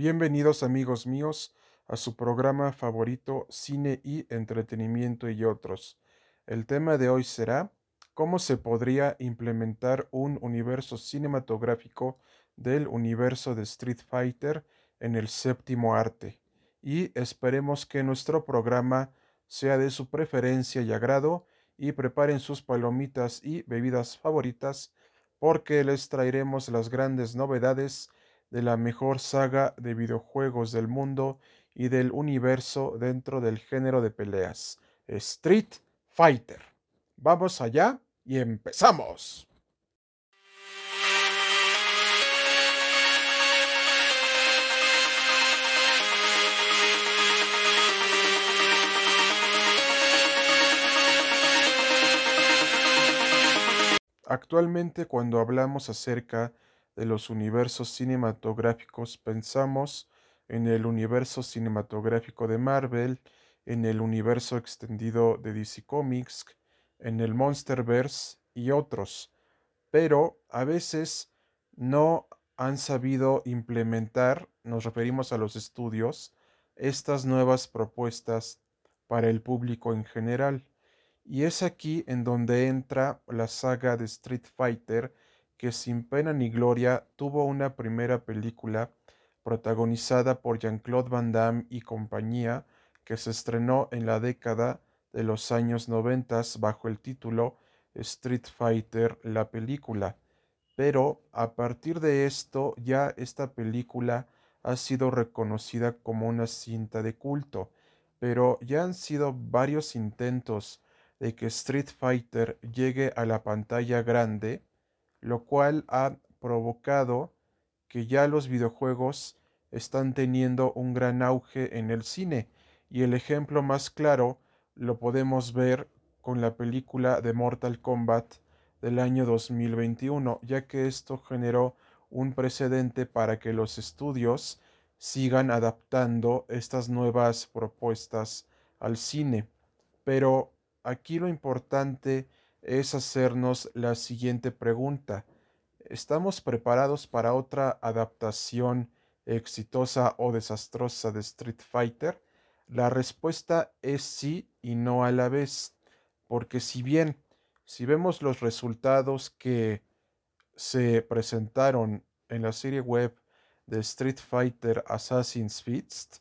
Bienvenidos amigos míos a su programa favorito Cine y Entretenimiento y otros. El tema de hoy será cómo se podría implementar un universo cinematográfico del universo de Street Fighter en el séptimo arte. Y esperemos que nuestro programa sea de su preferencia y agrado y preparen sus palomitas y bebidas favoritas porque les traeremos las grandes novedades de la mejor saga de videojuegos del mundo y del universo dentro del género de peleas, Street Fighter. Vamos allá y empezamos. Actualmente cuando hablamos acerca los universos cinematográficos pensamos en el universo cinematográfico de Marvel, en el universo extendido de DC Comics, en el Monsterverse y otros, pero a veces no han sabido implementar, nos referimos a los estudios, estas nuevas propuestas para el público en general. Y es aquí en donde entra la saga de Street Fighter, que sin pena ni gloria tuvo una primera película protagonizada por Jean-Claude Van Damme y compañía, que se estrenó en la década de los años noventas bajo el título Street Fighter la película. Pero a partir de esto ya esta película ha sido reconocida como una cinta de culto, pero ya han sido varios intentos de que Street Fighter llegue a la pantalla grande, lo cual ha provocado que ya los videojuegos están teniendo un gran auge en el cine y el ejemplo más claro lo podemos ver con la película de Mortal Kombat del año 2021, ya que esto generó un precedente para que los estudios sigan adaptando estas nuevas propuestas al cine. Pero Aquí lo importante es hacernos la siguiente pregunta. ¿Estamos preparados para otra adaptación exitosa o desastrosa de Street Fighter? La respuesta es sí y no a la vez, porque si bien, si vemos los resultados que se presentaron en la serie web de Street Fighter Assassin's Feast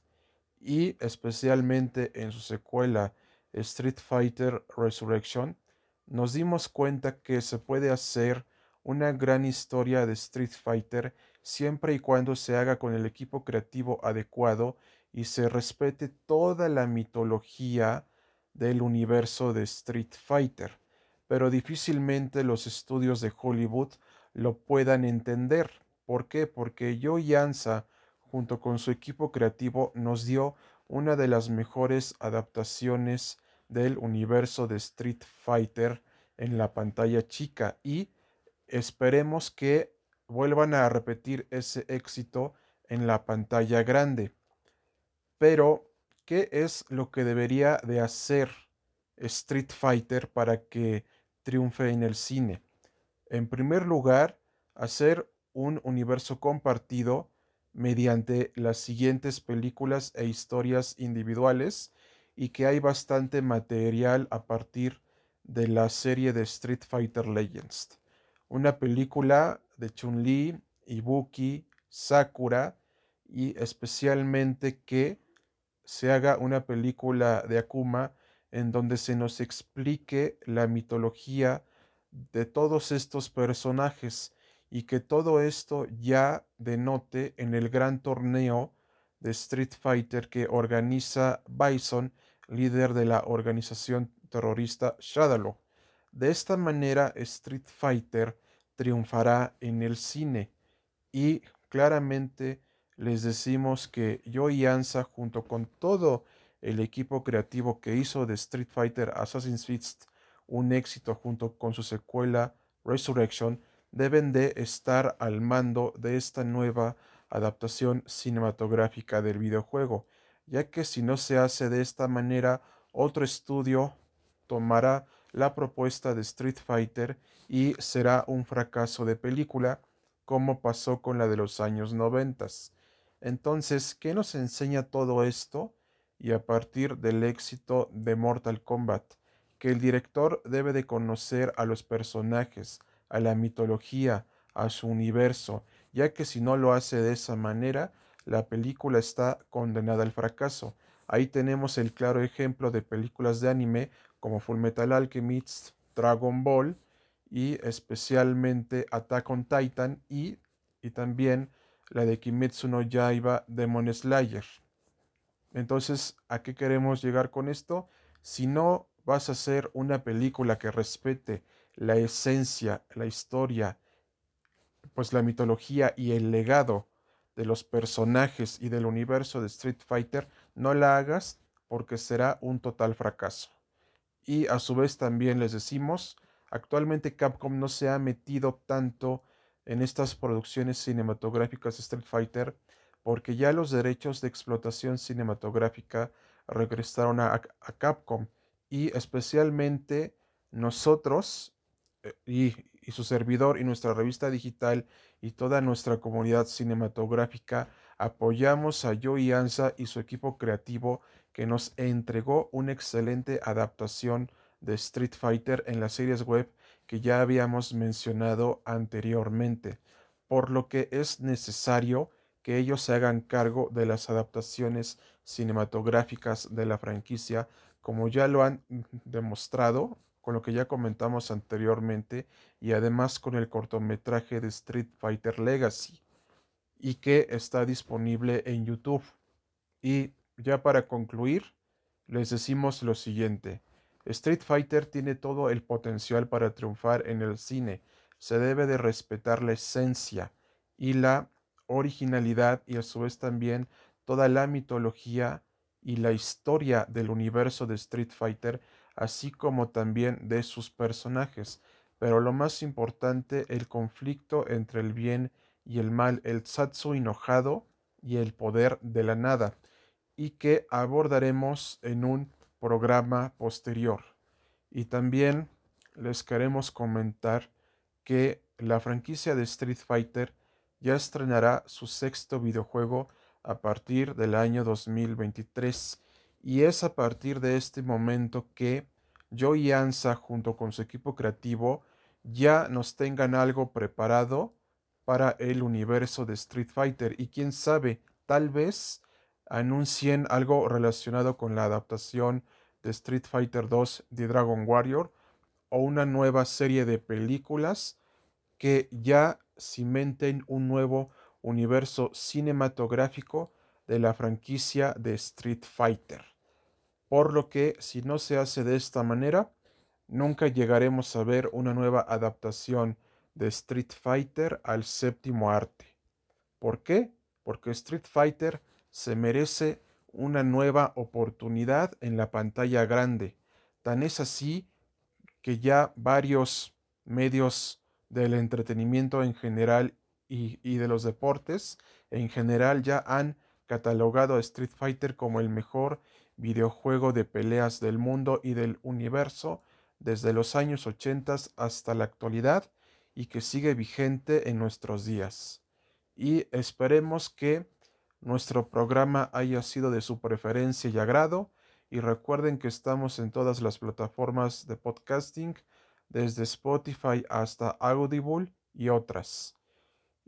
y especialmente en su secuela Street Fighter Resurrection, nos dimos cuenta que se puede hacer una gran historia de Street Fighter siempre y cuando se haga con el equipo creativo adecuado y se respete toda la mitología del universo de Street Fighter. Pero difícilmente los estudios de Hollywood lo puedan entender. ¿Por qué? Porque Joe Yanza, junto con su equipo creativo, nos dio una de las mejores adaptaciones del universo de Street Fighter en la pantalla chica y esperemos que vuelvan a repetir ese éxito en la pantalla grande. Pero, ¿qué es lo que debería de hacer Street Fighter para que triunfe en el cine? En primer lugar, hacer un universo compartido mediante las siguientes películas e historias individuales y que hay bastante material a partir de la serie de Street Fighter Legends. Una película de Chun-Li, Ibuki, Sakura y especialmente que se haga una película de Akuma en donde se nos explique la mitología de todos estos personajes y que todo esto ya denote en el gran torneo de Street Fighter que organiza Bison, líder de la organización terrorista Shadalo. De esta manera Street Fighter triunfará en el cine y claramente les decimos que yo y Ansa junto con todo el equipo creativo que hizo de Street Fighter Assassin's Creed un éxito junto con su secuela Resurrection deben de estar al mando de esta nueva adaptación cinematográfica del videojuego, ya que si no se hace de esta manera, otro estudio tomará la propuesta de Street Fighter y será un fracaso de película, como pasó con la de los años noventas. Entonces, ¿qué nos enseña todo esto? Y a partir del éxito de Mortal Kombat, que el director debe de conocer a los personajes, a la mitología, a su universo, ya que si no lo hace de esa manera, la película está condenada al fracaso. Ahí tenemos el claro ejemplo de películas de anime como Fullmetal Alchemist, Dragon Ball y especialmente Attack on Titan y, y también la de Kimetsu no Yaiba Demon Slayer. Entonces, ¿a qué queremos llegar con esto? Si no vas a hacer una película que respete la esencia, la historia, pues la mitología y el legado de los personajes y del universo de Street Fighter, no la hagas porque será un total fracaso. Y a su vez también les decimos, actualmente Capcom no se ha metido tanto en estas producciones cinematográficas de Street Fighter porque ya los derechos de explotación cinematográfica regresaron a, a Capcom y especialmente nosotros eh, y, y su servidor y nuestra revista digital y toda nuestra comunidad cinematográfica apoyamos a Joey Anza y su equipo creativo que nos entregó una excelente adaptación de Street Fighter en las series web que ya habíamos mencionado anteriormente, por lo que es necesario que ellos se hagan cargo de las adaptaciones cinematográficas de la franquicia, como ya lo han demostrado con lo que ya comentamos anteriormente y además con el cortometraje de Street Fighter Legacy y que está disponible en YouTube. Y ya para concluir, les decimos lo siguiente. Street Fighter tiene todo el potencial para triunfar en el cine. Se debe de respetar la esencia y la originalidad y a su vez también toda la mitología y la historia del universo de Street Fighter así como también de sus personajes, pero lo más importante, el conflicto entre el bien y el mal, el Satsu enojado y el poder de la nada, y que abordaremos en un programa posterior. Y también les queremos comentar que la franquicia de Street Fighter ya estrenará su sexto videojuego a partir del año 2023 y es a partir de este momento que Joey Ansa junto con su equipo creativo ya nos tengan algo preparado para el universo de Street Fighter y quién sabe, tal vez anuncien algo relacionado con la adaptación de Street Fighter 2 de Dragon Warrior o una nueva serie de películas que ya cimenten un nuevo universo cinematográfico de la franquicia de Street Fighter. Por lo que si no se hace de esta manera, nunca llegaremos a ver una nueva adaptación de Street Fighter al séptimo arte. ¿Por qué? Porque Street Fighter se merece una nueva oportunidad en la pantalla grande. Tan es así que ya varios medios del entretenimiento en general y, y, de los deportes en general ya han catalogado a Street Fighter como el mejor videojuego de peleas del mundo y del universo desde los años 80 hasta la actualidad y que sigue vigente en nuestros días. Y esperemos que nuestro programa haya sido de su preferencia y agrado y recuerden que estamos en todas las plataformas de podcasting, desde Spotify hasta Audible y otras.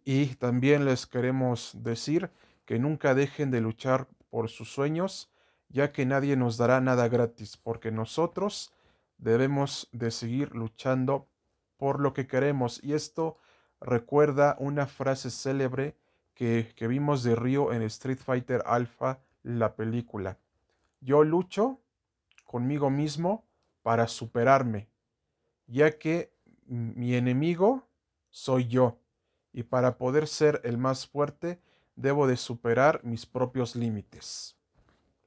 Y también les queremos decir que nunca dejen de luchar por sus sueños, ya que nadie nos dará nada gratis, porque nosotros debemos de seguir luchando por lo que queremos. Y esto recuerda una frase célebre que, que vimos de Río en Street Fighter Alpha, la película. Yo lucho conmigo mismo para superarme, ya que mi enemigo soy yo, y para poder ser el más fuerte debo de superar mis propios límites.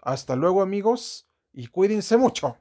Hasta luego amigos y cuídense mucho.